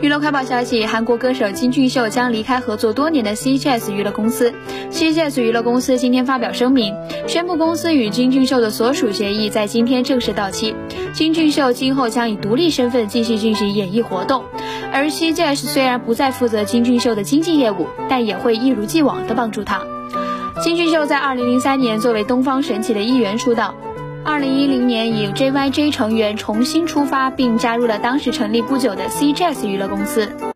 娱乐快报消息：韩国歌手金俊秀将离开合作多年的 CJS 娱乐公司。CJS 娱乐公司今天发表声明，宣布公司与金俊秀的所属协议在今天正式到期。金俊秀今后将以独立身份继续进行演艺活动，而 CJS 虽然不再负责金俊秀的经纪业务，但也会一如既往的帮助他。金俊秀在2003年作为东方神起的一员出道。二零一零年，以 JYJ 成员重新出发，并加入了当时成立不久的 CJS 娱乐公司。